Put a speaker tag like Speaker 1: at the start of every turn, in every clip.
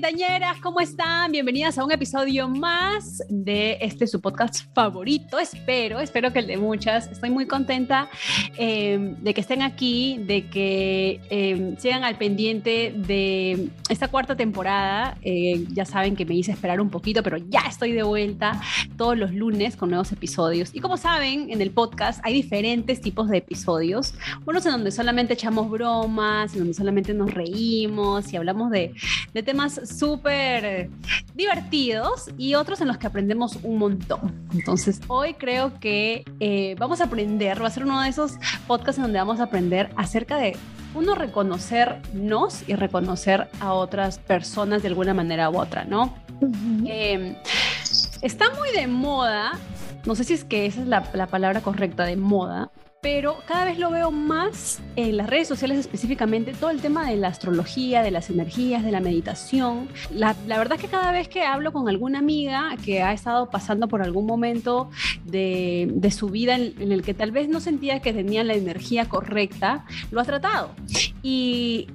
Speaker 1: Treintañeras, ¿cómo están? Bienvenidas a un episodio más de este su podcast favorito. Espero, espero que el de muchas. Estoy muy contenta eh, de que estén aquí, de que eh, sigan al pendiente de esta cuarta temporada. Eh, ya saben que me hice esperar un poquito, pero ya estoy de vuelta todos los lunes con nuevos episodios. Y como saben, en el podcast hay diferentes tipos de episodios. Unos en donde solamente echamos bromas, en donde solamente nos reímos y hablamos de de temas súper divertidos y otros en los que aprendemos un montón. Entonces, hoy creo que eh, vamos a aprender, va a ser uno de esos podcasts en donde vamos a aprender acerca de uno reconocernos y reconocer a otras personas de alguna manera u otra, ¿no? Em, está muy de moda, no sé si es que esa es la, la palabra correcta de moda, pero cada vez lo veo más en las redes sociales específicamente, todo el tema de la astrología, de las energías, de la meditación. La, verdad es que cada vez que hablo con alguna amiga que ha estado pasando por algún momento de, su vida en, el que tal vez no sentía que tenía la energía correcta, lo ha tratado. Y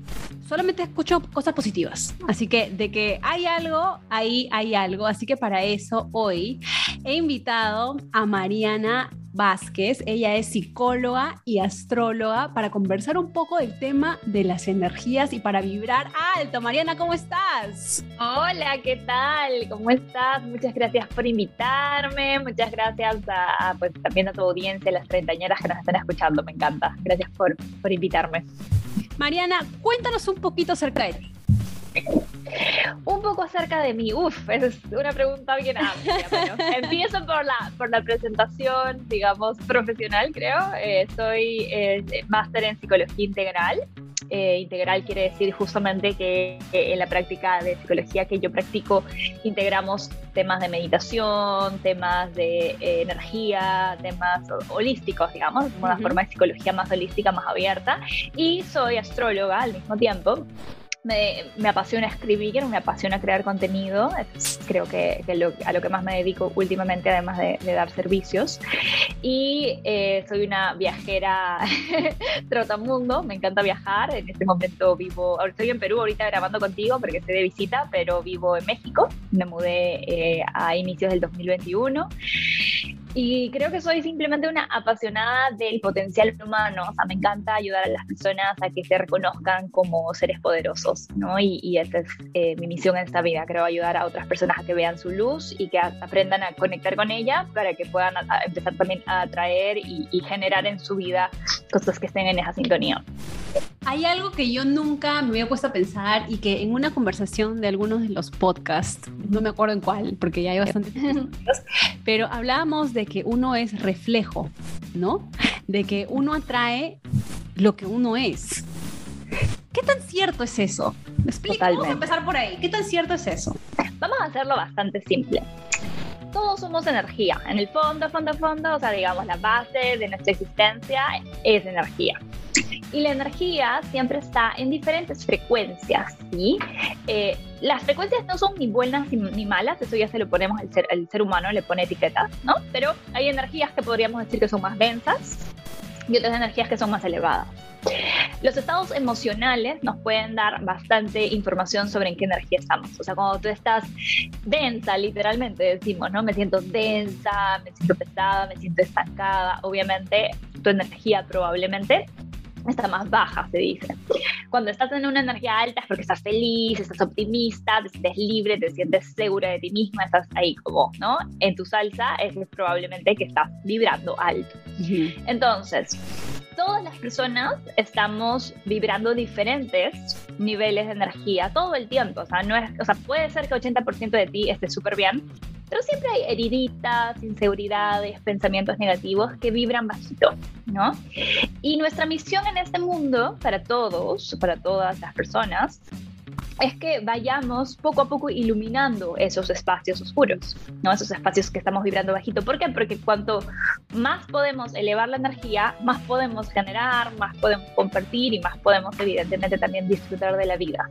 Speaker 1: solamente escucho cosas positivas. Así que de que hay algo, ahí hay algo. Así que para eso hoy he invitado a Mariana Vázquez. Ella es psicóloga y astróloga para conversar un poco del tema de las energías y para vibrar alto. Mariana, ¿cómo estás?
Speaker 2: Hola, ¿qué tal? ¿Cómo estás? Muchas gracias por invitarme. Muchas gracias a, pues, también a tu audiencia, las treintañeras que nos están escuchando. Me encanta. Gracias por, por invitarme.
Speaker 1: Mariana, cuéntanos un poquito acerca de ti.
Speaker 2: Un poco acerca de mí. Uf, esa es una pregunta bien amplia. empiezo por la, por la presentación, digamos, profesional, creo. Eh, soy eh, máster en psicología integral. Eh, integral quiere decir justamente que en la práctica de psicología que yo practico integramos temas de meditación, temas de energía, temas holísticos, digamos, una forma de psicología más holística, más abierta. Y soy astróloga al mismo tiempo me, apasiona escribir, me apasiona crear contenido, creo que, a lo que más me dedico últimamente, además de, dar servicios. Y eh, soy una viajera trotamundo, me encanta viajar, en este momento vivo, estoy en Perú ahorita grabando contigo porque estoy de visita, pero vivo en México, me mudé eh, a inicios del 2021 y creo que soy simplemente una apasionada del potencial humano. O sea, me encanta ayudar a las personas a que se reconozcan como seres poderosos, ¿no? Y, y esa es eh, mi misión en esta vida. Creo ayudar a otras personas a que vean su luz y que aprendan a conectar con ella para que puedan empezar también a atraer y, y generar en su vida cosas que estén en esa sintonía.
Speaker 1: Hay algo que yo nunca me había puesto a pensar y que en una conversación de algunos de los podcasts, no me acuerdo en cuál, porque ya hay bastante pero hablábamos de que uno es reflejo, ¿no? De que uno atrae lo que uno es. ¿Qué tan cierto es eso? ¿Me explico? Vamos a empezar por ahí. ¿Qué tan cierto es eso?
Speaker 2: Vamos a hacerlo bastante simple todos somos energía. En el fondo, fondo, fondo, o sea, digamos, la base de nuestra existencia es energía. Y la energía siempre está en diferentes frecuencias, ¿sí? Eh, las frecuencias no son ni buenas ni, malas, eso ya se lo ponemos el ser, el ser humano, le pone etiquetas, ¿no? Pero hay energías que podríamos decir que son más densas y otras energías que son más elevadas. Los estados emocionales nos pueden dar bastante información sobre en qué energía estamos. O sea, cuando tú estás densa, literalmente decimos, ¿no? Me siento densa, me siento pesada, me siento estancada. Obviamente, tu energía probablemente está más baja, se dice. Cuando estás en una energía alta es porque estás feliz, estás optimista, te sientes libre, te sientes segura de ti misma, estás ahí como, ¿no? En tu salsa es probablemente que estás vibrando alto. Entonces, todas las personas estamos vibrando diferentes niveles de energía todo el tiempo. O sea, no es, o sea puede ser que 80% de ti esté súper bien, pero siempre hay heriditas, inseguridades, pensamientos negativos que vibran bajito, ¿no? Y nuestra misión en este mundo, para todos, para todas las personas, es que vayamos poco a poco iluminando esos espacios oscuros, ¿no? Esos espacios que estamos vibrando bajito. ¿Por qué? Porque cuanto más podemos elevar la energía, más podemos generar, más podemos compartir y más podemos evidentemente también disfrutar de la vida.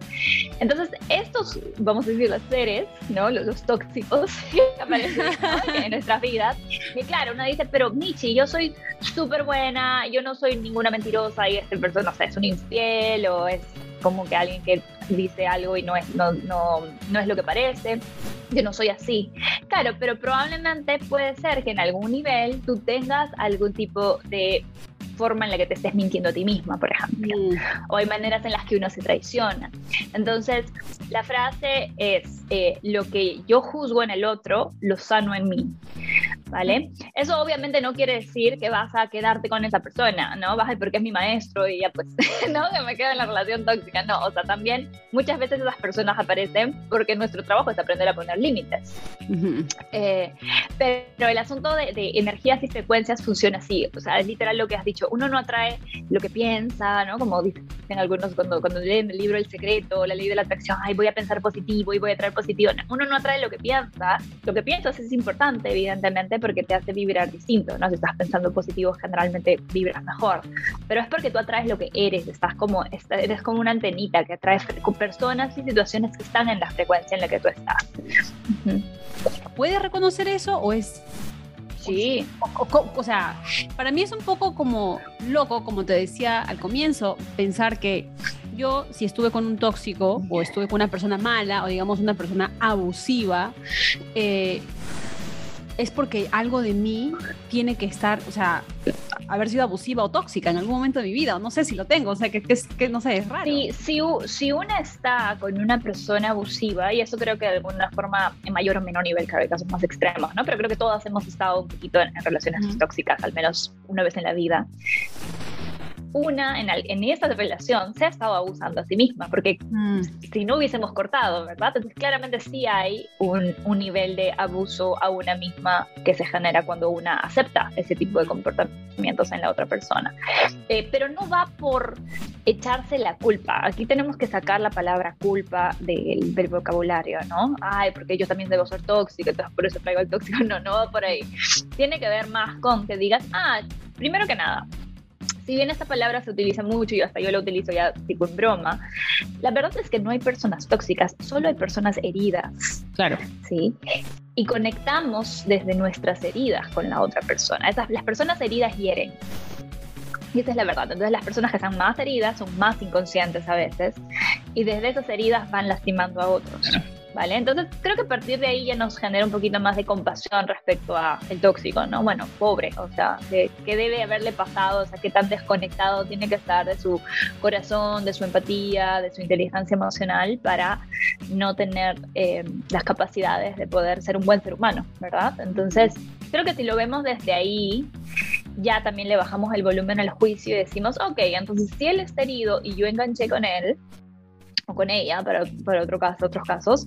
Speaker 2: Entonces, estos, vamos a decir, los seres, ¿no? Los, tóxicos que aparecen en nuestras vidas, que claro, uno dice, pero Michi, yo soy súper buena, yo no soy ninguna mentirosa y este persona, no sé, es un infiel o es como que alguien que dice algo y no es, no, no, no es lo que parece. Yo no soy así. Claro, pero probablemente puede ser que en algún nivel tú tengas algún tipo de forma en la que te estés mintiendo a ti misma, por ejemplo. Mm. O hay maneras en las que uno se traiciona. Entonces, la frase es, eh, lo que yo juzgo en el otro, lo sano en mí. ¿Vale? Eso obviamente no quiere decir que vas a quedarte con esa persona, ¿no? Vas a porque es mi maestro y ya pues, ¿no? Que me quedo en la relación tóxica. No, o sea, también muchas veces esas personas aparecen porque nuestro trabajo es aprender a poner límites. Eh, pero el asunto de, de energías y frecuencias funciona así, o sea, es literal lo que has dicho, uno no atrae lo que piensa, ¿no? Como dicen algunos cuando, cuando leen el libro El Secreto, la ley de la atracción, ay, voy a pensar positivo y voy a atraer positivo. uno no atrae lo que piensa, lo que piensas es importante, evidentemente, porque te hace vibrar distinto, ¿no? Si estás pensando positivo, generalmente vibras mejor, pero es porque tú atraes lo que eres, estás como, eres como una antenita que atrae personas y situaciones que están en la frecuencia en la que tú estás.
Speaker 1: ¿Puedes reconocer eso o es
Speaker 2: Sí.
Speaker 1: O, sea, para mí es un poco como loco, como te decía al comienzo, pensar que yo si estuve con un tóxico o estuve con una persona mala o digamos una persona abusiva, eh, es porque algo de mí tiene que estar, o sea, haber sido abusiva o tóxica en algún momento de mi vida, o no sé si lo tengo, o sea, que, que, no sé, es raro.
Speaker 2: Sí, si, si una está con una persona abusiva, y eso creo que de alguna forma en mayor o menor nivel, cada casos más extremos, ¿no? Pero creo que todas hemos estado un poquito en, relaciones tóxicas, al menos una vez en la vida una en, en esta relación se ha estado abusando a sí misma, porque mm. si no hubiésemos cortado, ¿verdad? Entonces claramente sí hay un, un, nivel de abuso a una misma que se genera cuando una acepta ese tipo de comportamientos en la otra persona. Eh, pero no va por echarse la culpa. Aquí tenemos que sacar la palabra culpa del, del vocabulario, ¿no? Ay, porque yo también debo ser tóxico, entonces por eso traigo el tóxico. No, no va por ahí. Tiene que ver más con que digas, ah, primero que nada, si bien esta palabra se utiliza mucho y hasta yo la utilizo ya tipo en broma, la verdad es que no hay personas tóxicas, solo hay personas heridas.
Speaker 1: Claro.
Speaker 2: Sí. Y conectamos desde nuestras heridas con la otra persona. Esas, las personas heridas hieren. Y esa es la verdad. Entonces las personas que están más heridas son más inconscientes a veces y desde esas heridas van lastimando a otros. ¿Vale? Entonces creo que a partir de ahí ya nos genera un poquito más de compasión respecto a el tóxico, ¿no? Bueno, pobre, o sea, ¿qué debe haberle pasado? O sea, qué tan desconectado tiene que estar de su corazón, de su empatía, de su inteligencia emocional para no tener eh, las capacidades de poder ser un buen ser humano, ¿verdad? Entonces, creo que si lo vemos desde ahí, ya también le bajamos el volumen al juicio y decimos, ok, entonces si él está herido y yo enganché con él, o con ella, para, para otro caso, otros casos.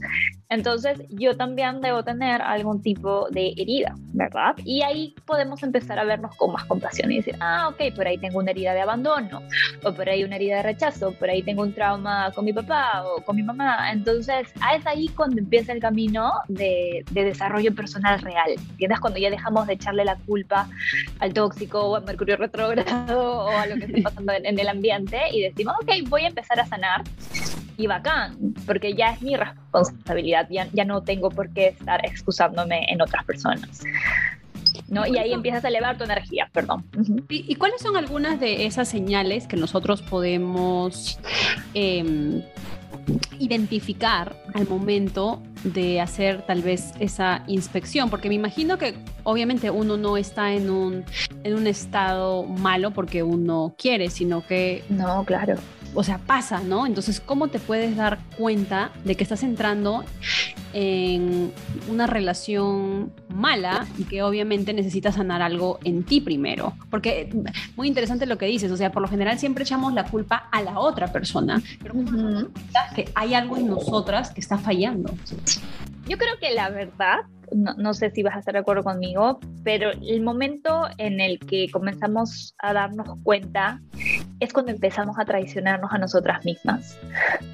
Speaker 2: Entonces, yo también debo tener algún tipo de herida, ¿verdad? Y ahí podemos empezar a vernos con más compasión y decir, ah, ok, por ahí tengo una herida de abandono, o por ahí una herida de rechazo, por ahí tengo un trauma con mi papá o con mi mamá. Entonces, es ahí cuando empieza el camino de, de desarrollo personal real. ¿Entiendes? Cuando ya dejamos de echarle la culpa al tóxico o al mercurio retrógrado o a lo que está pasando en, en el ambiente y decimos, ok, voy a empezar a sanar y bacán, porque ya es mi responsabilidad, ya, ya no tengo por qué estar excusándome en otras personas. ¿no? Y ahí empiezas a elevar tu energía, perdón.
Speaker 1: ¿Y, cuáles son algunas de esas señales que nosotros podemos em, identificar al momento de hacer tal vez esa inspección? Porque me imagino que obviamente uno no está en un, en un estado malo porque uno quiere, sino que...
Speaker 2: No, claro
Speaker 1: o sea, pasa, ¿no? Entonces, ¿cómo te puedes dar cuenta de que estás entrando en una relación mala y que obviamente necesitas sanar algo en ti primero. Porque muy interesante lo que dices, o sea, por lo general siempre echamos la culpa a la otra persona, pero que hay algo en nosotras que está fallando.
Speaker 2: Yo creo que la verdad no, sé si vas a estar de acuerdo conmigo, pero el momento en el que comenzamos a darnos cuenta es cuando empezamos a traicionarnos a nosotras mismas,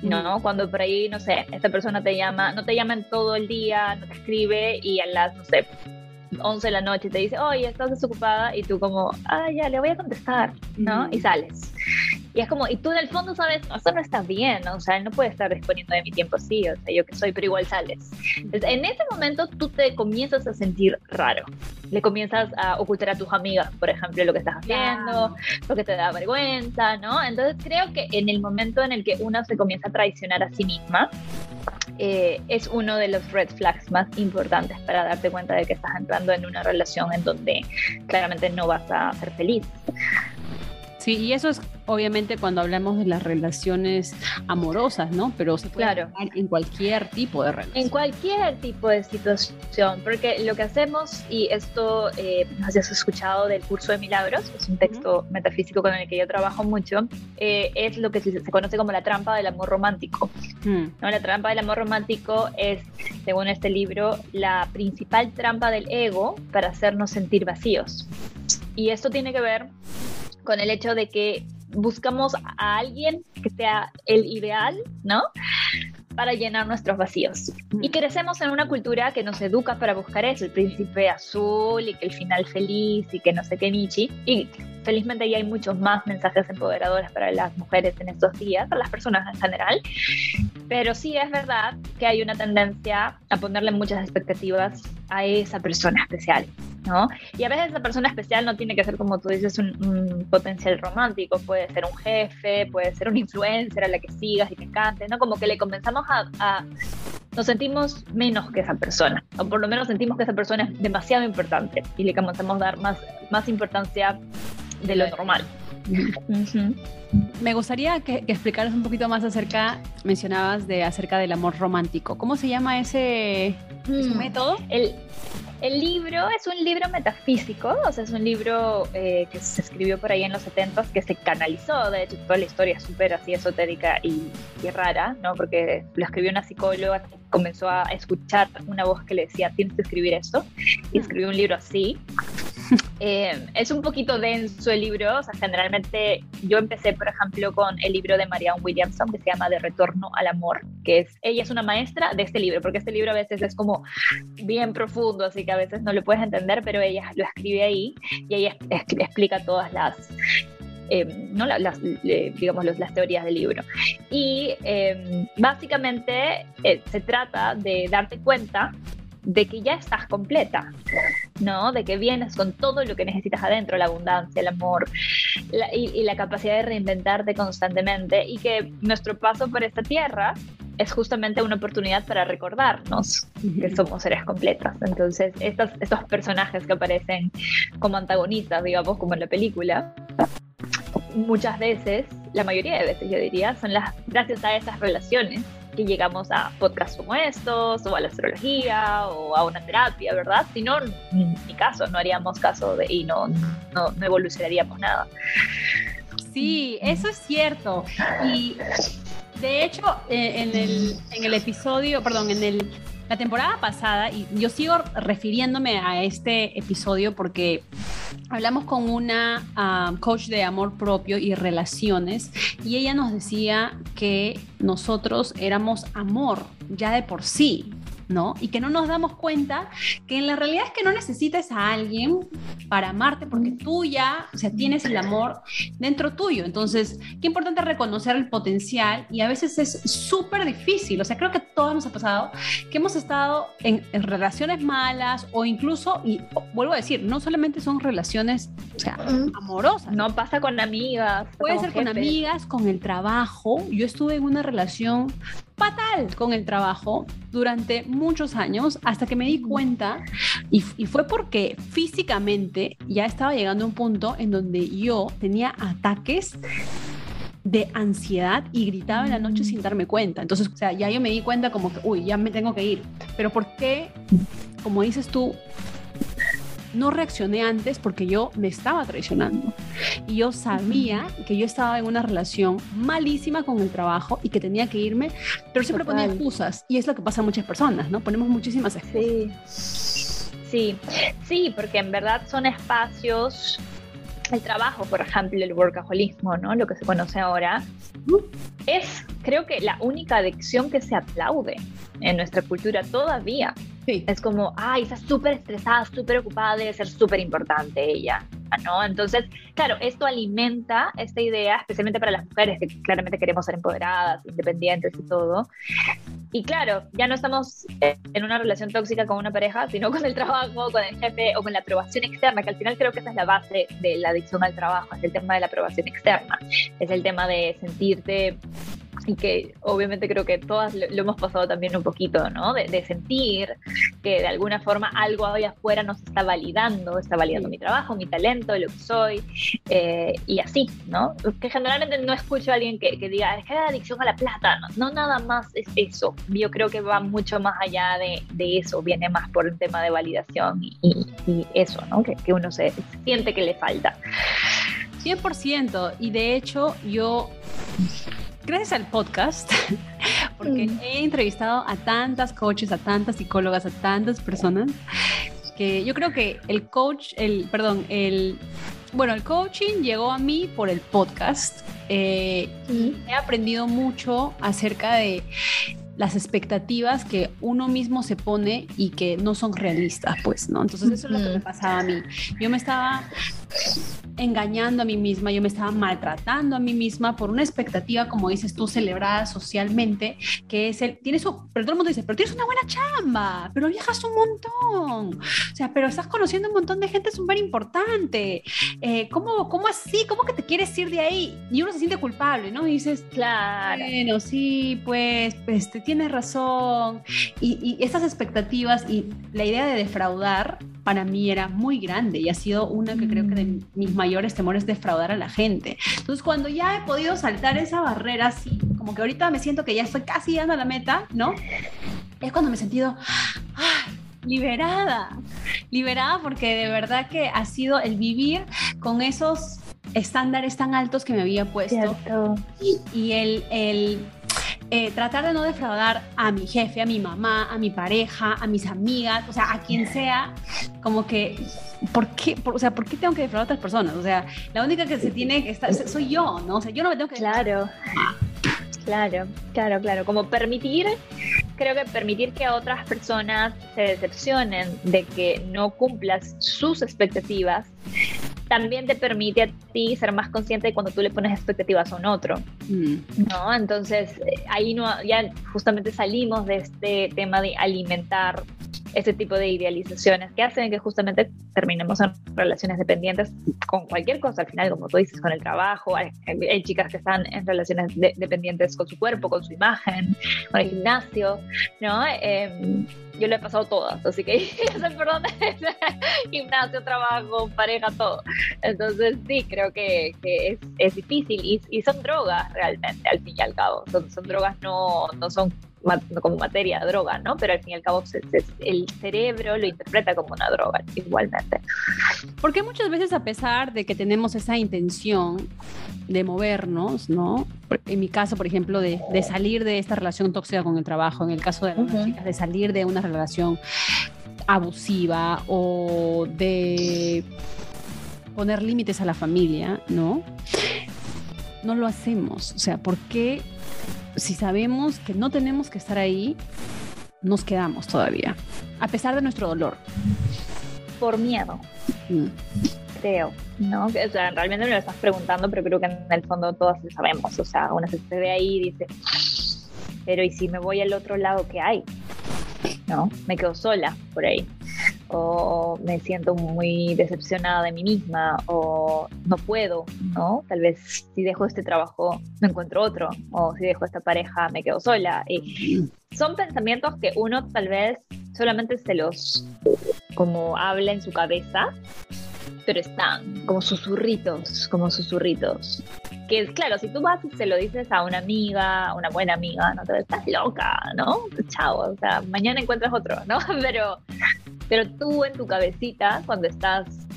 Speaker 2: ¿no? Mm. Cuando por ahí, no sé, esta persona te llama, no te llama en todo el día, no te escribe y a las, no sé, 11 de la noche te dice, oye, estás desocupada y tú como, ah, ya, le voy a contestar, ¿no? Y sales. Y es como, y tú en el fondo sabes, eso no está bien, o sea, él no puede estar disponiendo de mi tiempo así, o sea, yo que soy, pero igual sales. Entonces, en ese momento tú te comienzas a sentir raro. Le comienzas a ocultar a tus amigas, por ejemplo, lo que estás haciendo, porque te da vergüenza, ¿no? Entonces creo que en el momento en el que una se comienza a traicionar a sí misma, eh, es uno de los red flags más importantes para darte cuenta de que estás entrando en una relación en donde claramente no vas a ser feliz.
Speaker 1: Sí, y eso es obviamente cuando hablamos de las relaciones amorosas, ¿no? Pero se puede claro. en cualquier tipo de relación.
Speaker 2: En cualquier tipo de situación, porque lo que hacemos, y esto eh, has escuchado del curso de milagros, es un texto metafísico con el que yo trabajo mucho, eh, es lo que se, conoce como la trampa del amor romántico. Mm. ¿no? La trampa del amor romántico es, según este libro, la principal trampa del ego para hacernos sentir vacíos. Y esto tiene que ver con el hecho de que buscamos a alguien que sea el ideal, ¿no? Para llenar nuestros vacíos. Y crecemos en una cultura que nos educa para buscar eso, el príncipe azul y que el final feliz y que no sé qué Nietzsche. Y felizmente ya hay muchos más mensajes empoderadores para las mujeres en estos días, para las personas en general. Pero sí es verdad que hay una tendencia a ponerle muchas expectativas a esa persona especial. ¿No? Y a veces esa persona especial no tiene que ser, como tú dices, un, potencial romántico, puede ser un jefe, puede ser un influencer a la que sigas y que cantes, ¿no? Como que le comenzamos a, nos sentimos menos que esa persona, o por lo menos sentimos que esa persona es demasiado importante y le comenzamos a dar más, más importancia de lo normal.
Speaker 1: Me gustaría que, explicaras un poquito más acerca, mencionabas de acerca del amor romántico. ¿Cómo se llama ese, mm. método?
Speaker 2: El, el libro es un libro metafísico, o sea, es un libro eh, que se escribió por ahí en los 70 que se canalizó, de hecho, toda la historia es súper así esotérica y, y, rara, ¿no? Porque lo escribió una psicóloga que comenzó a escuchar una voz que le decía, tienes que escribir esto, y escribió un libro así. Eh, es un poquito denso el libro, o sea, generalmente yo empecé, por ejemplo, con el libro de Marianne Williamson que se llama De Retorno al Amor, que es, ella es una maestra de este libro, porque este libro a veces es como bien profundo, así que a veces no lo puedes entender, pero ella lo escribe ahí y ella explica todas las eh, ¿no? las, digamos, las teorías del libro. Y eh, básicamente se trata de darte cuenta de que ya estás completa, ¿no? De que vienes con todo lo que necesitas adentro, la abundancia, el amor y, la capacidad de reinventarte constantemente y que nuestro paso por esta tierra es justamente una oportunidad para recordarnos que somos seres completas. Entonces, estos, estos personajes que aparecen como antagonistas, digamos, como en la película, muchas veces, la mayoría de veces yo diría, son las gracias a esas relaciones que llegamos a podcasts como estos, o a la astrología, o a una terapia, ¿verdad? Si no, ni caso, no haríamos caso de, y no, no, no evolucionaríamos nada.
Speaker 1: Sí, eso es cierto. Y de hecho, eh, en, el, en el episodio, perdón, en el la temporada pasada, y yo sigo refiriéndome a este episodio porque hablamos con una ah, coach de amor propio y relaciones y ella nos decía que nosotros éramos amor ya de por sí, ¿no? Y que no nos damos cuenta que en la realidad es que no necesitas a alguien para amarte porque tú ya, o sea, tienes el amor dentro tuyo. Entonces, qué importante reconocer el potencial y a veces es súper difícil. O sea, creo que todos nos ha pasado que hemos estado en, relaciones malas o incluso, y vuelvo a decir, no solamente son relaciones, o sea, amorosas.
Speaker 2: No pasa con amigas.
Speaker 1: Puede ser con amigas, con el trabajo. Yo estuve en una relación fatal con el trabajo durante muchos años hasta que me di cuenta y, fue porque físicamente ya estaba llegando a un punto en donde yo tenía ataques de ansiedad y gritaba en la noche sin darme cuenta. Entonces, o sea, ya yo me di cuenta como que, uy, ya me tengo que ir. Pero ¿por qué, como dices tú, no reaccioné antes porque yo me estaba traicionando. Y yo sabía que yo estaba en una relación malísima con el trabajo y que tenía que irme, pero siempre ponía excusas. Y es lo que pasa a muchas personas, ¿no? Ponemos muchísimas excusas.
Speaker 2: Sí, sí, sí, porque en verdad son espacios el trabajo, por ejemplo, el workaholismo, ¿no? Lo que se conoce ahora, es creo que la única adicción que se aplaude en nuestra cultura todavía. Es como, ay, está súper estresada, súper ocupada, debe ser súper importante ella, ¿no? Entonces, claro, esto alimenta esta idea, especialmente para las mujeres que claramente queremos ser empoderadas, independientes y todo. Y claro, ya no estamos en una relación tóxica con una pareja, sino con el trabajo, con el jefe o con la aprobación externa, que al final creo que esa es la base de la adicción al trabajo, es el tema de la aprobación externa, es el tema de sentirte y que obviamente creo que todas lo, hemos pasado también un poquito, ¿no? De, sentir que de alguna forma algo ahí afuera nos está validando, está validando mi trabajo, mi talento, lo que soy, eh, y así, ¿no? Que generalmente no escucho a alguien que, diga, es que hay adicción a la plata, no, nada más es eso. Yo creo que va mucho más allá de, de eso, viene más por un tema de validación y, y, eso, ¿no? Que, que uno se siente que le falta.
Speaker 1: 100%, y de hecho yo gracias al podcast, porque mm. he entrevistado a tantas coaches, a tantas psicólogas, a tantas personas, que yo creo que el coach, el, perdón, el, bueno, el coaching llegó a mí por el podcast. Eh, y he aprendido mucho acerca de las expectativas que uno mismo se pone y que no son realistas, pues, ¿no? Entonces eso es lo que me pasaba a mí. Yo me estaba engañando a mí misma, yo me estaba maltratando a mí misma por una expectativa, como dices tú, celebrada socialmente, que es el, tienes, pero todo el mundo dice, pero tienes una buena chamba, pero viajas un montón, o sea, pero estás conociendo un montón de gente súper importante, eh, ¿cómo, ¿cómo así? ¿Cómo que te quieres ir de ahí? Y uno se siente culpable, ¿no? Y dices, claro, bueno, sí, pues, pues tienes razón, y, y estas expectativas y la idea de defraudar para mí era muy grande y ha sido una que creo que de mis mayores temores defraudar a la gente. Entonces, cuando ya he podido saltar esa barrera, así como que ahorita me siento que ya estoy casi llegando a la meta, ¿no? Es cuando me he sentido liberada, liberada porque de verdad que ha sido el vivir con esos estándares tan altos que me había puesto y, y el, el eh, tratar de no defraudar a mi jefe, a mi mamá, a mi pareja, a mis amigas, o sea, a quien sea, como que, ¿por qué, o sea, ¿por qué tengo que defraudar a otras personas? O sea, la única que se tiene que estar, soy yo, ¿no? O sea, yo no me tengo que...
Speaker 2: Claro. Claro, claro, claro. Como permitir, creo que permitir que otras personas se decepcionen de que no cumplas sus expectativas también te permite a ti ser más consciente de cuando tú le pones expectativas a un otro, mm. ¿no? Entonces, eh, ahí no, ya justamente salimos de este tema de alimentar este tipo de idealizaciones que hacen que justamente terminemos en relaciones dependientes con cualquier cosa, al final, como tú dices, con el trabajo, hay, chicas que están en relaciones dependientes con su cuerpo, con su imagen, con el gimnasio, ¿no? Em, yo lo he pasado todas, así que sé por dónde gimnasio, trabajo, pareja, todo. Entonces sí, creo que, es, es, difícil y, y, son drogas realmente, al fin y al cabo. Son, son drogas, no, no son como materia droga, ¿no? Pero al fin y al cabo el cerebro lo interpreta como una droga igualmente.
Speaker 1: Porque muchas veces a pesar de que tenemos esa intención de movernos, ¿no? En mi caso, por ejemplo, de, de salir de esta relación tóxica con el trabajo, en el caso de las chicas, de salir de una relación abusiva o de poner límites a la familia, ¿no? No lo hacemos. O sea, ¿por qué si sabemos que no tenemos que estar ahí, nos quedamos todavía, a pesar de nuestro dolor.
Speaker 2: Por miedo. Mm. Creo, ¿no? O sea, realmente me lo estás preguntando, pero creo que en el fondo todos lo sabemos. O sea, una se ve ahí y dice, pero ¿y si me voy al otro lado qué hay? ¿No? Me quedo sola por ahí o me siento muy decepcionada de mí misma o no puedo, ¿no? Tal vez si dejo este trabajo me encuentro otro o si dejo esta pareja me quedo sola. Y son pensamientos que uno tal vez solamente se los como habla en su cabeza, pero están como susurritos, como susurritos. que claro, si tú vas y se lo dices a una amiga, una buena amiga, no te estás loca, ¿no? Chao, o sea, mañana encuentras otro, ¿no? Pero, pero tú en tu cabecita, cuando estás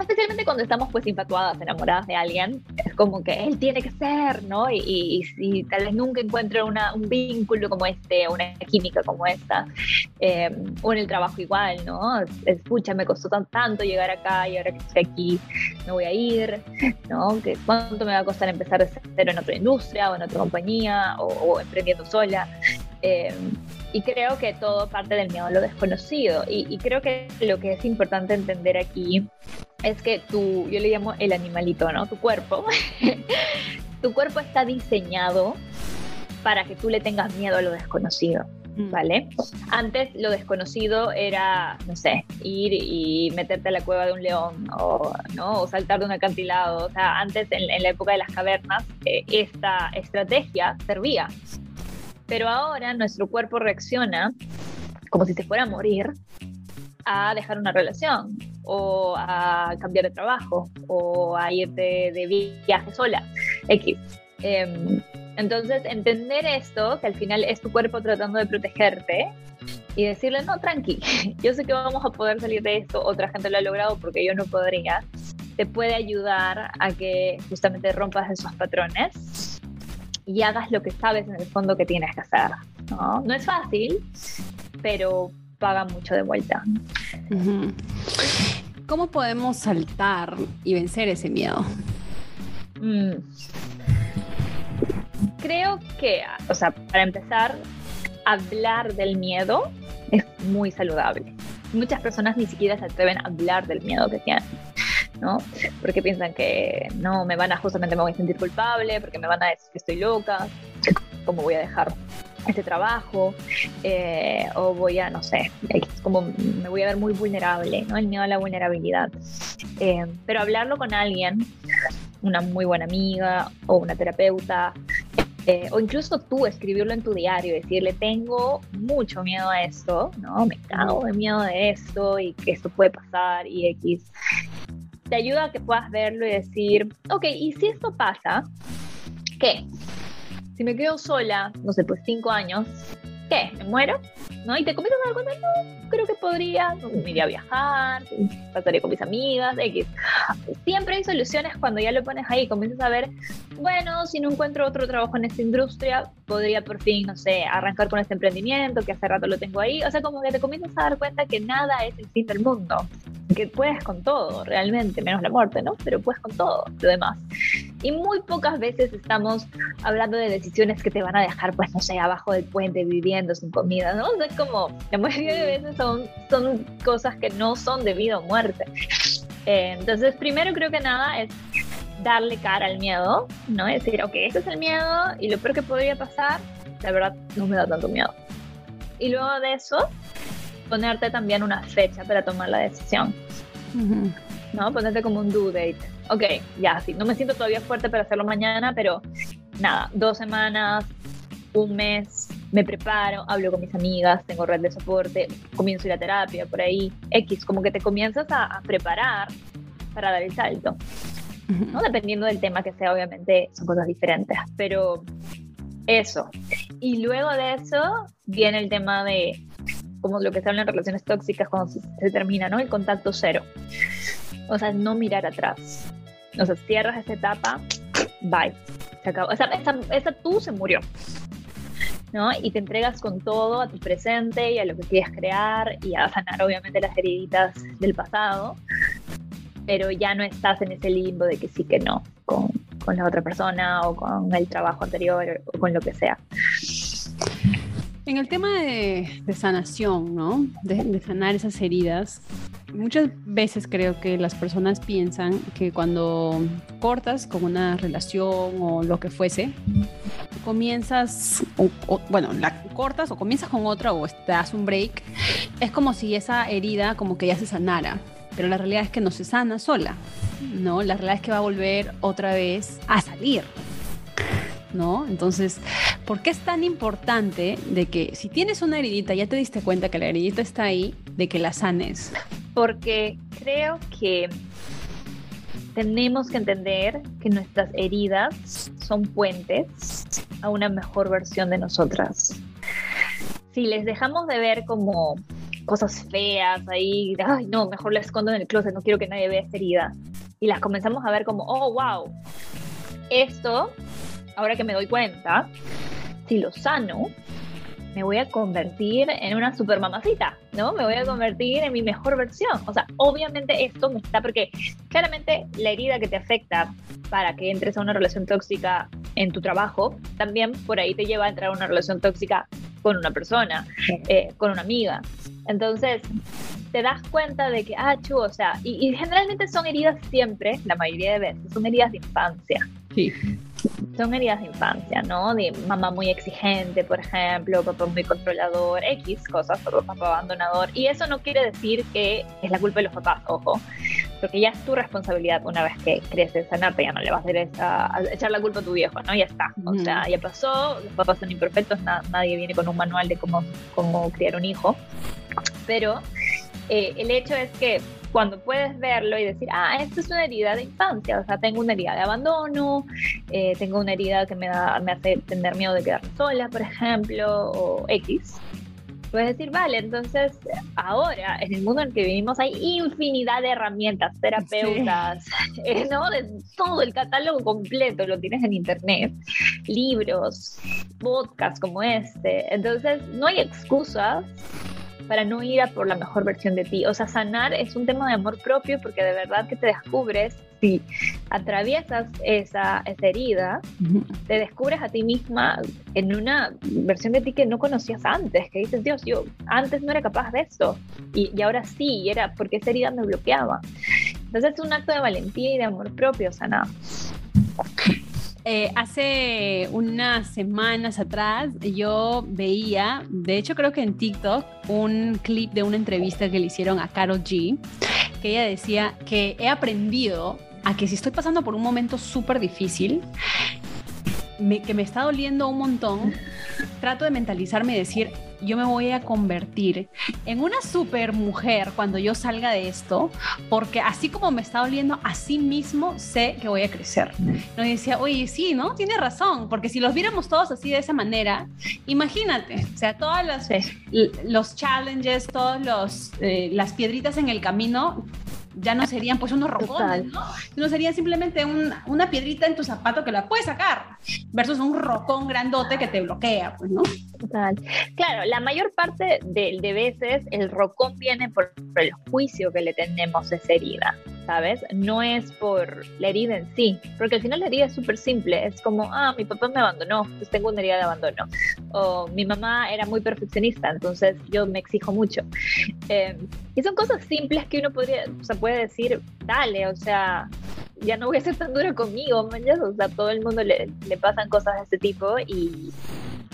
Speaker 2: especialmente cuando estamos pues infatuadas, enamoradas de alguien, es como que él tiene que ser, ¿no? Y, y, tal vez nunca encuentre una, un vínculo como este, una química como esta, eh, o en el trabajo igual, ¿no? Escucha, me costó tan, tanto llegar acá y ahora que estoy aquí me voy a ir, ¿no? Que ¿Cuánto me va a costar empezar de cero en otra industria o en otra compañía o, o emprendiendo sola? Eh, y creo que todo parte del miedo a lo desconocido. Y, y, creo que lo que es importante entender aquí es que tú, yo le llamo el animalito, ¿no? Tu cuerpo. tu cuerpo está diseñado para que tú le tengas miedo a lo desconocido. Mm. ¿Vale? Antes lo desconocido era, no sé, ir y meterte a la cueva de un león o, ¿no? o saltar de un acantilado. O sea, antes en, en la época de las cavernas, eh, esta estrategia servía. Pero ahora nuestro cuerpo reacciona como si se fuera a morir a dejar una relación o a cambiar de trabajo o a irte de viaje sola, X. Em, entonces, entender esto, que al final es tu cuerpo tratando de protegerte y decirle, no, tranqui, yo sé que vamos a poder salir de esto, otra gente lo ha logrado porque yo no podría, te puede ayudar a que justamente rompas esos patrones y hagas lo que sabes en el fondo que tienes que hacer. No, no es fácil, pero paga mucho de vuelta.
Speaker 1: ¿Cómo podemos saltar y vencer ese miedo?
Speaker 2: Mm. Creo que, o sea, para empezar, hablar del miedo es muy saludable. Muchas personas ni siquiera se atreven a hablar del miedo que tienen. ¿No? Porque piensan que no, me van a, justamente me voy a sentir culpable, porque me van a decir que estoy loca, cómo voy a dejar este trabajo, eh, o voy a, no sé, como me voy a ver muy vulnerable, ¿no? El miedo a la vulnerabilidad. Eh, pero hablarlo con alguien, una muy buena amiga o una terapeuta, eh, o incluso tú escribirlo en tu diario, decirle, tengo mucho miedo a esto, ¿no? Me cago de miedo de esto y que esto puede pasar y X. Te ayuda a que puedas verlo y decir, ok, ¿y si esto pasa? ¿Qué? si me quedo sola, no sé, pues cinco años, ¿qué? ¿Me muero? ¿No? Y te comienzas a dar cuenta, no, creo que podría, me iría a viajar, pasaría con mis amigas, X. Siempre hay soluciones cuando ya lo pones ahí, comienzas a ver, bueno, si no encuentro otro trabajo en esta industria, podría por fin, no sé, arrancar con este emprendimiento que hace rato lo tengo ahí. O sea, como que te comienzas a dar cuenta que nada es el fin del mundo, que puedes con todo, realmente, menos la muerte, ¿no? Pero puedes con todo lo demás. Y muy pocas veces estamos hablando de decisiones que te van a dejar, pues, no sé, abajo del puente viviendo sin comida, ¿no? O sea, como la mayoría de veces son, son cosas que no son de vida o muerte. Eh, entonces, primero creo que nada es darle cara al miedo, ¿no? Es decir, ok, este es el miedo y lo peor que podría pasar, la verdad, no me da tanto miedo. Y luego de eso, ponerte también una fecha para tomar la decisión. ¿No? Ponerte como un due date. Ok, ya, sí, no me siento todavía fuerte para hacerlo mañana, pero nada, dos semanas, un mes, me preparo, hablo con mis amigas, tengo red de soporte, comienzo a ir a terapia por ahí, X, como que te comienzas a, preparar para dar el salto. ¿no? Dependiendo del tema que sea, obviamente son cosas diferentes, pero eso. Y luego de eso viene el tema de como lo que se habla en relaciones tóxicas cuando se, termina, ¿no? El contacto cero. O sea, no mirar atrás. O sea, cierras esa etapa, bye. Se acabó. Esa, esa, esa tú se murió. ¿no? Y te entregas con todo a tu presente y a lo que quieres crear y a sanar obviamente las heriditas del pasado, pero ya no estás en ese limbo de que sí que no con, con la otra persona o con el trabajo anterior o con lo que sea.
Speaker 1: En el tema de, sanación, ¿no? De, sanar esas heridas, muchas veces creo que las personas piensan que cuando cortas con una relación o lo que fuese, comienzas, bueno, la cortas o comienzas con otra o te das un break, es como si esa herida como que ya se sanara. Pero la realidad es que no se sana sola, ¿no? La realidad es que va a volver otra vez a salir, ¿no? Entonces, ¿por qué es tan importante de que si tienes una heridita, ya te diste cuenta que la heridita está ahí, de que la sanes?
Speaker 2: Porque creo que tenemos que entender que nuestras heridas son puentes a una mejor versión de nosotras. Si les dejamos de ver como cosas feas ahí, ay no, mejor la escondo en el closet, no quiero que nadie vea esta herida, y las comenzamos a ver como, oh, wow, esto, ahora que me doy cuenta, si lo sano, me voy a convertir en una super mamacita, ¿no? Me voy a convertir en mi mejor versión. O sea, obviamente esto me está, porque claramente la herida que te afecta para que entres a una relación tóxica en tu trabajo, también por ahí te lleva a entrar a una relación tóxica con una persona, eh, con una amiga. Entonces, te das cuenta de que, ah, chu, o sea, y, y generalmente son heridas siempre, la mayoría de veces, son heridas de infancia.
Speaker 1: Sí
Speaker 2: son heridas de infancia, ¿no? De mamá muy exigente, por ejemplo, papá muy controlador, X cosas, papá abandonador. Y eso no quiere decir que es la culpa de los papás, ojo, porque ya es tu responsabilidad una vez que creces, sanarte, ya no le vas a, echar la culpa a tu viejo, ¿no? Ya está, o sea, ya pasó, los papás son imperfectos, nadie viene con un manual de cómo, cómo criar un hijo, pero eh, el hecho es que cuando puedes verlo y decir, ah, esto es una herida de infancia, o sea, tengo una herida de abandono, eh, tengo una herida que me, da, me hace tener miedo de quedarme sola, por ejemplo, o X. Puedes decir, vale, entonces ahora en el mundo en el que vivimos hay infinidad de herramientas, terapeutas, eh, ¿no? De todo el catálogo completo lo tienes en internet, libros, podcasts como este. Entonces no hay excusas para no ir a por la mejor versión de ti. O sea, sanar es un tema de amor propio porque de verdad que te descubres, si atraviesas esa, esa herida, te descubres a ti misma en una versión de ti que no conocías antes, que dices, Dios, yo antes no era capaz de esto y, y ahora sí, y era porque esa herida me bloqueaba. Entonces es un acto de valentía y de amor propio sanar.
Speaker 1: Eh, hace unas semanas atrás yo veía, de hecho creo que en TikTok, un clip de una entrevista que le hicieron a Carol G, que ella decía que he aprendido a que si estoy pasando por un momento súper difícil, que me está doliendo un montón, trato de mentalizarme y decir, yo me voy a convertir en una super mujer cuando yo salga de esto, porque así como me está doliendo, así mismo sé que voy a crecer. No y decía, oye, sí, ¿no? Tiene razón, porque si los viéramos todos así de esa manera, imagínate, o sea, todas las, los challenges, todas eh, las piedritas en el camino, ya no serían pues unos rocones, ¿no? Sino serían simplemente una piedrita en tu zapato que la puedes sacar, versus un rocón grandote que te bloquea, pues, ¿no?
Speaker 2: Total. Claro, la mayor parte de, de veces el rocón viene por, el juicio que le tenemos a esa herida. ¿Sabes? No es por la herida en sí, porque al final la herida es súper simple, es como, ah, mi papá me abandonó, pues tengo una herida de abandono, o mi mamá era muy perfeccionista, entonces yo me exijo mucho. Eh, y son cosas simples que uno podría, o sea, puede decir, dale, o sea, ya no voy a ser tan dura conmigo, o sea, todo el mundo le, le pasan cosas de este tipo y,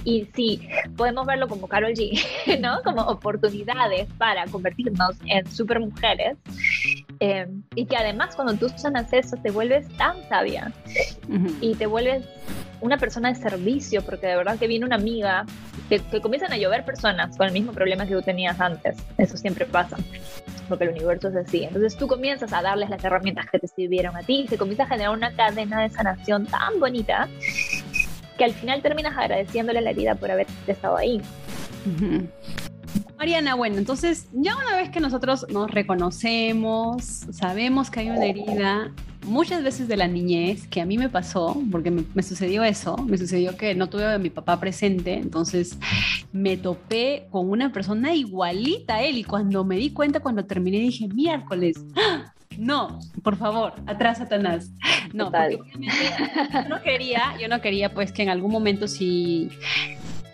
Speaker 2: y sí, podemos verlo como Carol G, ¿no? Como oportunidades para convertirnos en super mujeres. Eh, y que además cuando tú sanas eso te vuelves tan sabia y te vuelves una persona de servicio, porque de verdad que viene una amiga, que, que, comienzan a llover personas con el mismo problema que tú tenías antes. Eso siempre pasa, porque el universo es así. Entonces tú comienzas a darles las herramientas que te sirvieron a ti y se comienza a generar una cadena de sanación tan bonita que al final terminas agradeciéndole la vida por haber estado ahí.
Speaker 1: Mariana, bueno, entonces ya una vez que nosotros nos reconocemos, sabemos que hay una herida, muchas veces de la niñez, que a mí me pasó, porque me, sucedió eso, me sucedió que no tuve a mi papá presente, entonces me topé con una persona igualita a él y cuando me di cuenta, cuando terminé, dije, miércoles, ¡ah! No, por favor, atrás Satanás. No, porque yo no quería, yo no quería pues que en algún momento si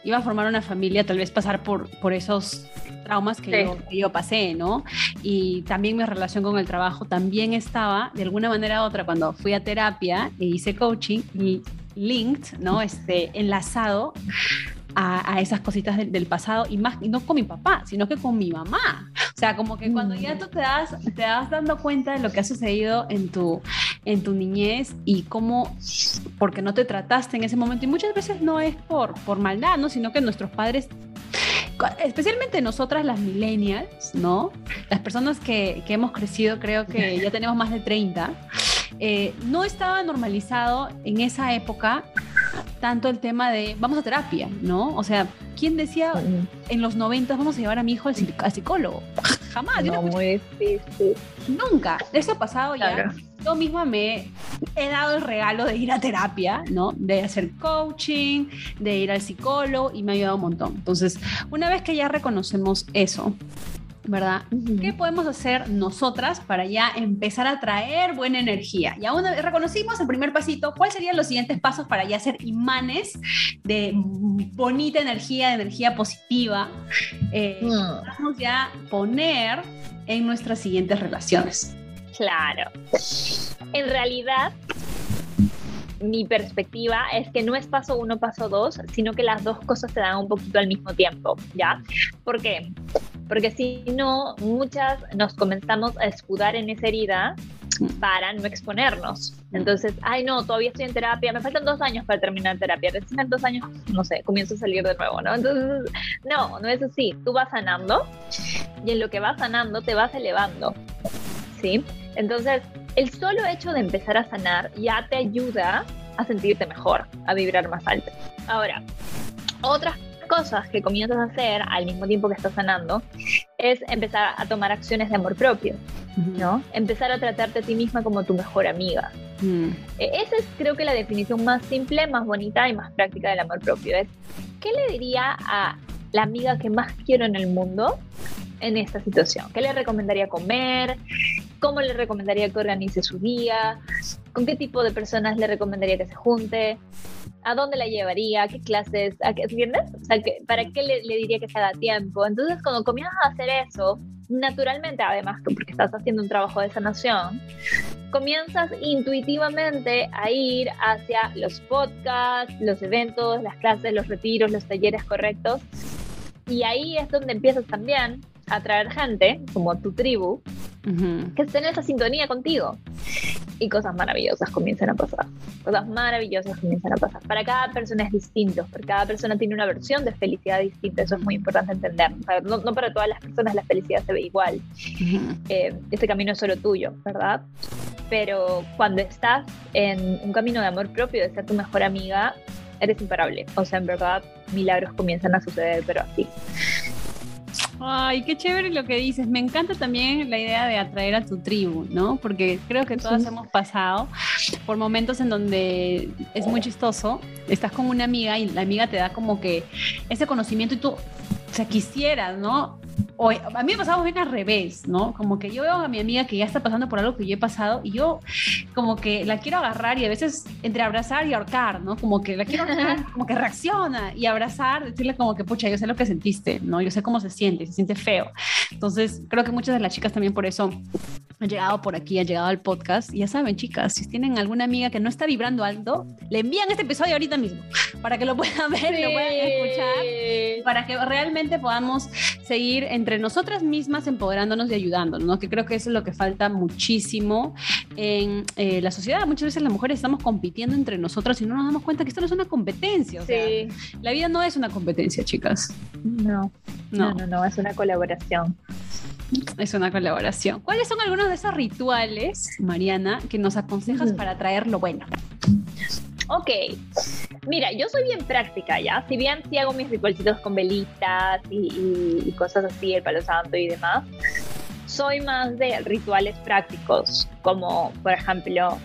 Speaker 1: iba a formar una familia, tal vez pasar por, por esos traumas que, yo, que, yo, pasé, ¿no? Y también mi relación con el trabajo también estaba, de alguna manera u otra, cuando fui a terapia e hice coaching, y linked, ¿no? Este, enlazado a, esas cositas del, pasado y más, y no con mi papá, sino que con mi mamá. O sea, como que cuando ya tú te das, te das dando cuenta de lo que ha sucedido en tu, en tu niñez y cómo, porque no te trataste en ese momento, y muchas veces no es por, por maldad, ¿no? Sino que nuestros padres especialmente nosotras las millennials, ¿no? Las personas que, que hemos crecido, creo que ya tenemos más de 30, eh, no estaba normalizado en esa época tanto el tema de vamos a terapia, ¿no? O sea, ¿quién decía en los 90 vamos a llevar a mi hijo al, psicólogo? Jamás.
Speaker 2: No, muy difícil.
Speaker 1: Nunca. Eso ha pasado ya. Yo misma me he dado el regalo de ir a terapia, ¿no? De hacer coaching, de ir al psicólogo y me ha ayudado un montón. Entonces, una vez que ya reconocemos eso, ¿verdad? ¿Qué podemos hacer nosotras para ya empezar a traer buena energía? Y aún reconocimos el primer pasito, ¿cuáles serían los siguientes pasos para ya ser imanes de bonita energía, de energía positiva? Eh, mm. Vamos ya poner en nuestras siguientes relaciones.
Speaker 2: Claro. En realidad, mi perspectiva es que no es paso uno, paso dos, sino que las dos cosas se dan un poquito al mismo tiempo, ¿ya? ¿Por qué? Porque si no, muchas nos comenzamos a escudar en esa herida para no exponernos. Entonces, ay no, todavía estoy en terapia, me faltan dos años para terminar terapia, recién en dos años, no sé, comienzo a salir de nuevo, ¿no? Entonces, no, no es así, tú vas sanando y en lo que vas sanando te vas elevando, ¿sí? Entonces, el solo hecho de empezar a sanar ya te ayuda a sentirte mejor, a vibrar más alto. Ahora, otras cosas que comienzas a hacer al mismo tiempo que estás sanando es empezar a tomar acciones de amor propio, ¿no? Empezar a tratarte a ti misma como tu mejor amiga. Mm. E, esa es creo que la definición más simple, más bonita y más práctica del amor propio. Es, ¿qué le diría a la amiga que más quiero en el mundo en esta situación? ¿Qué le recomendaría comer? ¿Cómo le recomendaría que organice su día? ¿Con qué tipo de personas le recomendaría que se junte? ¿A dónde la llevaría? ¿Qué clases? ¿A qué, ¿Entiendes? O sea, ¿para qué le, le, diría que se haga tiempo? Entonces, cuando comienzas a hacer eso, naturalmente, además, porque estás haciendo un trabajo de sanación, comienzas intuitivamente a ir hacia los podcasts, los eventos, las clases, los retiros, los talleres correctos. Y ahí es donde empiezas también atraer gente, como tu tribu, que esté en esa sintonía contigo. Y cosas maravillosas comienzan a pasar. Cosas maravillosas comienzan a pasar. Para cada persona es distinto, porque cada persona tiene una versión de felicidad distinta. Eso es muy importante entender. no, para todas las personas la felicidad se ve igual. Eh, este camino es solo tuyo, ¿verdad? Pero cuando estás en un camino de amor propio, de ser tu mejor amiga, eres imparable. O sea, en verdad, milagros comienzan a suceder, pero así.
Speaker 1: Ay, qué chévere lo que dices. Me encanta también la idea de atraer a tu tribu, ¿no? Porque creo que todas hemos pasado por momentos en donde es muy chistoso. Estás con una amiga y la amiga te da como que ese conocimiento y tú, o sea, quisieras, ¿no? O a mí me pasaba bien al revés, ¿no? Como que yo veo a mi amiga que ya está pasando por algo que yo he pasado y yo como que la quiero agarrar y a veces entre abrazar y ahorcar, ¿no? Como que la quiero ahorcar, como que reacciona y abrazar, decirle como que, pucha, yo sé lo que sentiste, ¿no? Yo sé cómo se siente, se siente feo. Entonces, creo que muchas de las chicas también por eso han llegado por aquí, han llegado al podcast. Y ya saben, chicas, si tienen alguna amiga que no está vibrando alto, le envían este episodio ahorita mismo para que lo puedan ver, y lo puedan escuchar, para que realmente podamos seguir entre nosotras mismas empoderándonos y ayudándonos, ¿no? que creo que eso es lo que falta muchísimo en eh, la sociedad. Muchas veces las mujeres estamos compitiendo entre nosotras y no nos damos cuenta que esto no es una competencia. O sea, la vida no es una competencia, chicas.
Speaker 2: No, no, no, no, es una colaboración.
Speaker 1: Es una colaboración. ¿Cuáles son algunos de esos rituales, Mariana, que nos aconsejas para traer lo bueno?
Speaker 2: Ok, mira, yo soy bien práctica, ¿ya? Si bien sí hago mis ritualcitos con velitas y, cosas así, el palo santo y demás, soy más de rituales prácticos, como por ejemplo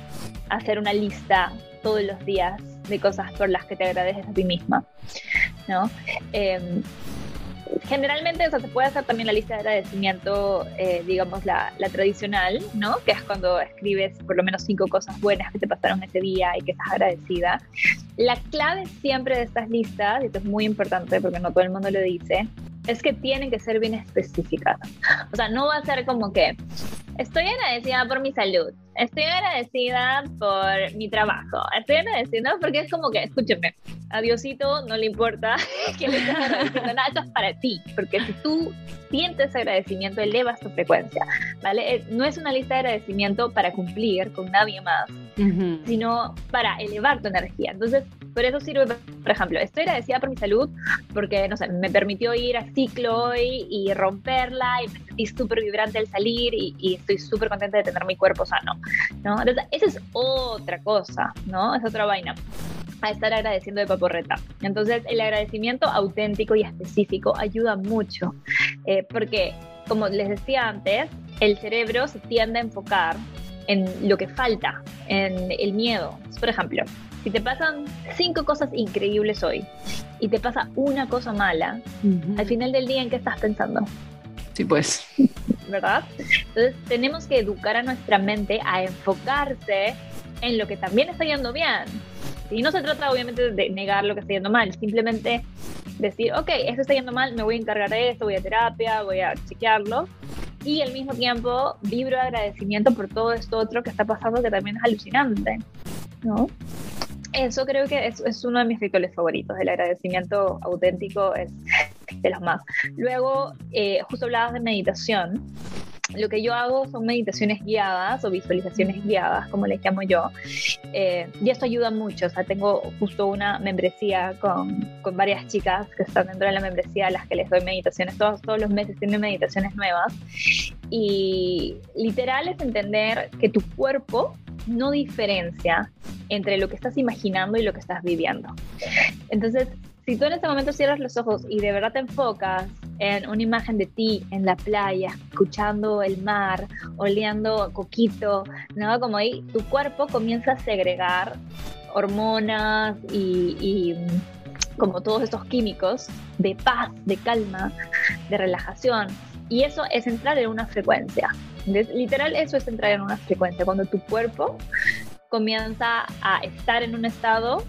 Speaker 2: hacer una lista todos los días de cosas por las que te agradeces a ti misma, ¿no? Em, generalmente, o sea, se puede hacer también la lista de agradecimiento, eh, digamos, la, la, tradicional, ¿no? Que es cuando escribes por lo menos cinco cosas buenas que te pasaron ese día y que estás agradecida. La clave siempre de estas listas, y esto es muy importante porque no todo el mundo lo dice, es que tienen que ser bien específicas. O sea, no va a ser como que estoy agradecida por mi salud, estoy agradecida por mi trabajo, estoy agradecida porque es como que, escúcheme, a Diosito no le importa que le estés agradeciendo nada, esto es para ti, porque si tú sientes agradecimiento, elevas tu frecuencia, ¿vale? No es una lista de agradecimiento para cumplir con nadie más, sino para elevar tu energía. Entonces, por eso sirve, por ejemplo, estoy agradecida por mi salud porque, no sé, me permitió ir a ciclo hoy y romperla y me sentí súper vibrante al salir y, estoy súper contenta de tener mi cuerpo sano, ¿no? Entonces, esa es otra cosa, ¿no? Es otra vaina a estar agradeciendo de paporreta. Entonces, el agradecimiento auténtico y específico ayuda mucho, eh, porque, como les decía antes, el cerebro se tiende a enfocar en lo que falta, en el miedo. Por ejemplo, si te pasan cinco cosas increíbles hoy y te pasa una cosa mala, al final del día, ¿en qué estás pensando?
Speaker 1: Sí, pues.
Speaker 2: ¿Verdad? Entonces tenemos que educar a nuestra mente a enfocarse en lo que también está yendo bien. Y no se trata obviamente de negar lo que está yendo mal, simplemente decir, ok, esto está yendo mal, me voy a encargar de esto, voy a terapia, voy a chequearlo. Y al mismo tiempo vibro de agradecimiento por todo esto otro que está pasando que también es alucinante. ¿no? Eso creo que es, es, uno de mis rituales favoritos, el agradecimiento auténtico es de los más. Luego, eh, justo hablabas de meditación lo que yo hago son meditaciones guiadas o visualizaciones guiadas, como les llamo yo. Eh, y esto ayuda mucho. O sea, tengo justo una membresía con, con, varias chicas que están dentro de la membresía a las que les doy meditaciones. Todos, todos los meses tienen meditaciones nuevas. Y literal es entender que tu cuerpo no diferencia entre lo que estás imaginando y lo que estás viviendo. Entonces, si tú en este momento cierras los ojos y de verdad te enfocas en una imagen de ti en la playa, escuchando el mar, oleando coquito, ¿no? Como ahí tu cuerpo comienza a segregar hormonas y, y como todos estos químicos de paz, de calma, de relajación. Y eso es entrar en una frecuencia. Literal, eso es entrar en una frecuencia. Cuando tu cuerpo comienza a estar en un estado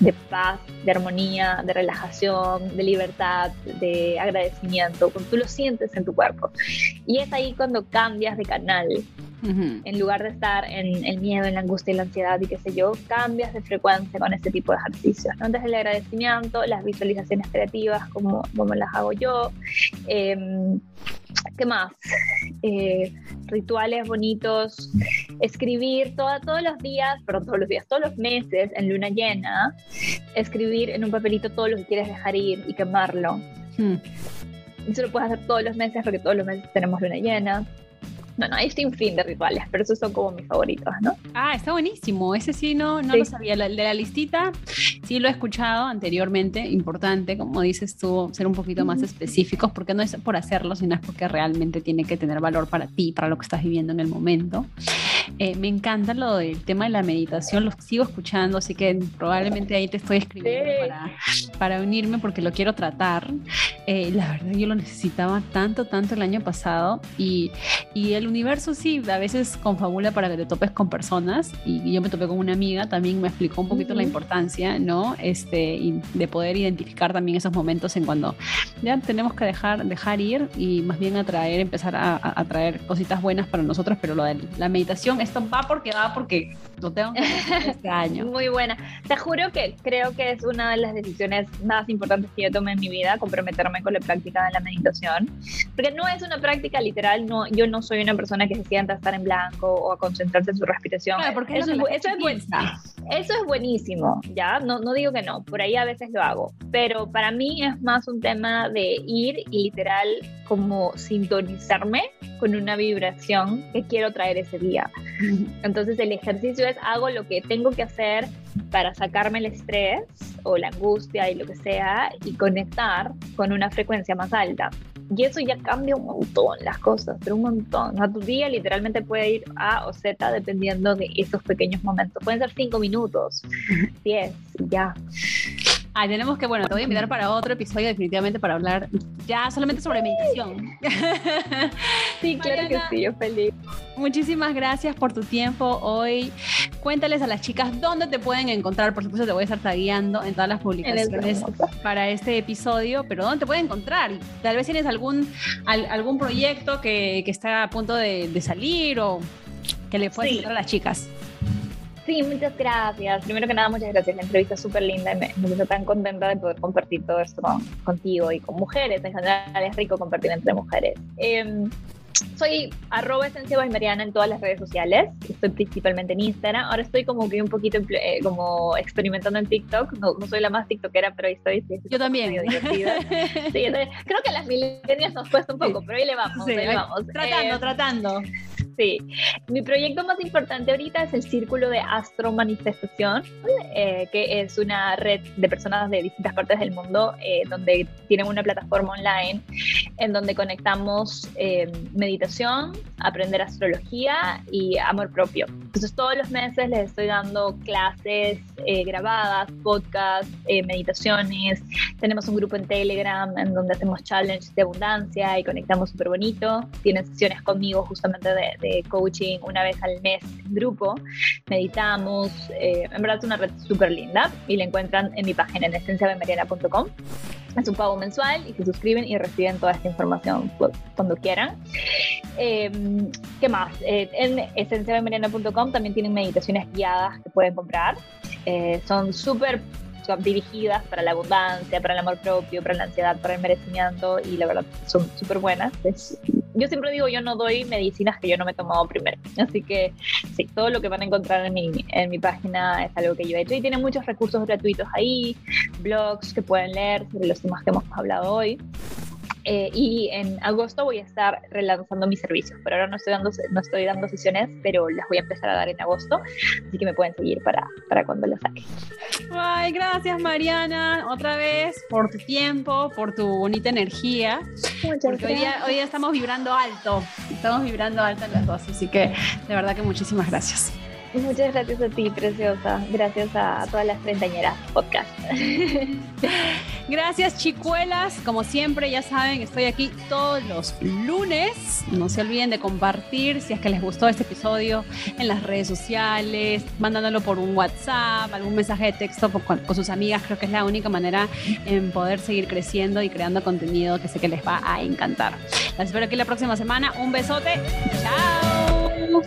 Speaker 2: de paz, de armonía, de relajación, de libertad, de agradecimiento, cuando tú lo sientes en tu cuerpo. Y es ahí cuando cambias de canal. En lugar de estar en el miedo, en la angustia y la ansiedad y qué sé yo, cambias de frecuencia con este tipo de ejercicios. Antes el agradecimiento, las visualizaciones creativas, como, como las hago yo. Em, ¿Qué más? Eh, rituales bonitos, escribir todos los días, perdón, todos los días, todos los meses en luna llena, escribir en un papelito todo lo que quieres dejar ir y quemarlo. Hmm. Eso lo puedes hacer todos los meses porque todos los meses tenemos luna llena. Bueno, hay un fin de rituales, pero esos son como mis favoritos, ¿no?
Speaker 1: Ah, está buenísimo. Ese sí no, no lo sabía. El de la listita sí lo he escuchado anteriormente. Importante, como dices tú, ser un poquito más específicos, porque no es por hacerlo, sino es porque realmente tiene que tener valor para ti, para lo que estás viviendo en el momento. Eh, me encanta lo del tema de la meditación, lo sigo escuchando, así que probablemente ahí te estoy escribiendo para, para, unirme porque lo quiero tratar. Eh, la verdad, yo lo necesitaba tanto, tanto el año pasado y, y el universo sí, a veces confabula para que te topes con personas y yo me topé con una amiga, también me explicó un poquito la importancia, ¿no? Este, y de poder identificar también esos momentos en cuando ya tenemos que dejar, dejar ir y más bien atraer, empezar a, atraer cositas buenas para nosotros, pero lo de la meditación, esto va porque va porque lo tengo que hacer este año.
Speaker 2: Muy buena. Te juro que creo que es una de las decisiones más importantes que yo tomé en mi vida, comprometerme con la práctica de la meditación, porque no es una práctica literal, no, yo no soy una persona que se sienta a estar en blanco o a concentrarse en su respiración.
Speaker 1: porque eso, es,
Speaker 2: eso, es buenísimo, ¿ya? No, no digo que no, por ahí a veces lo hago, pero para mí es más un tema de ir y literal como sintonizarme con una vibración que quiero traer ese día. Entonces el ejercicio es hago lo que tengo que hacer para sacarme el estrés o la angustia y lo que sea y conectar con una frecuencia más alta. Y eso ya cambia un montón las cosas, pero un montón. O sea, tu día literalmente puede ir A o Z dependiendo de esos pequeños momentos. Pueden ser cinco minutos, diez, ya.
Speaker 1: Ah, tenemos que, bueno, te voy a invitar para otro episodio definitivamente para hablar ya solamente sobre meditación.
Speaker 2: Sí, claro que sí, yo feliz.
Speaker 1: Muchísimas gracias por tu tiempo hoy. Cuéntales a las chicas dónde te pueden encontrar. Por supuesto, te voy a estar tagueando en todas las publicaciones para este episodio, pero dónde te pueden encontrar. Tal vez tienes algún, algún proyecto que, que, está a punto de, salir o que le puedas decir a las chicas.
Speaker 2: Sí, muchas gracias. Primero que nada, muchas gracias. La entrevista es súper linda y me, me siento tan contenta de poder compartir todo esto contigo y con mujeres. En general es rico compartir entre mujeres. Em, soy arroba esencia Mariana en todas las redes sociales. Estoy principalmente en Instagram. Ahora estoy como que un poquito eh, como experimentando en TikTok. No, soy la más tiktokera, pero ahí estoy.
Speaker 1: Yo también.
Speaker 2: sí, creo que a las milenias nos cuesta un poco, pero ahí le vamos. ahí le vamos.
Speaker 1: Tratando, eh, tratando.
Speaker 2: Sí, mi proyecto más importante ahorita es el Círculo de Astro Manifestación, eh, que es una red de personas de distintas partes del mundo eh, donde tienen una plataforma online en donde conectamos eh, meditación, aprender astrología y amor propio. Entonces todos los meses les estoy dando clases grabadas, podcasts, meditaciones. Tenemos un grupo en Telegram en donde hacemos challenges de abundancia y conectamos súper bonito. Tienen sesiones conmigo justamente de coaching una vez al mes en grupo, meditamos, eh, en verdad es una red súper linda y la encuentran en mi página en esenciabemariana.com. Es un pago mensual y se suscriben y reciben toda esta información cuando quieran. Em, ¿Qué más? Eh, en esenciabemariana.com también tienen meditaciones guiadas que pueden comprar. Eh, son súper dirigidas para la abundancia, para el amor propio, para la ansiedad, para el merecimiento y la verdad son súper buenas. Yo siempre digo, yo no doy medicinas que yo no me he tomado primero. Así que sí, todo lo que van a encontrar en mi, en mi página es algo que yo he hecho y tiene muchos recursos gratuitos ahí, blogs que pueden leer sobre los temas que hemos hablado hoy. Eh, y en agosto voy a estar relanzando mis servicios. Por ahora no estoy, dando, no estoy dando sesiones, pero las voy a empezar a dar en agosto. Así que me pueden seguir para, para cuando las saque.
Speaker 1: Ay, gracias Mariana, otra vez por tu tiempo, por tu bonita energía. Muchas porque gracias. Hoy día, hoy día estamos vibrando alto, estamos vibrando alto en las dos, así que de verdad que muchísimas gracias.
Speaker 2: Muchas gracias a ti, preciosa. Gracias a, todas las treintañeras podcast.
Speaker 1: Gracias, chicuelas. Como siempre, ya saben, estoy aquí todos los lunes. No se olviden de compartir si es que les gustó este episodio en las redes sociales, mandándolo por un WhatsApp, algún mensaje de texto con, con sus amigas. Creo que es la única manera en poder seguir creciendo y creando contenido que sé que les va a encantar. Las espero aquí la próxima semana. Un besote. Chao.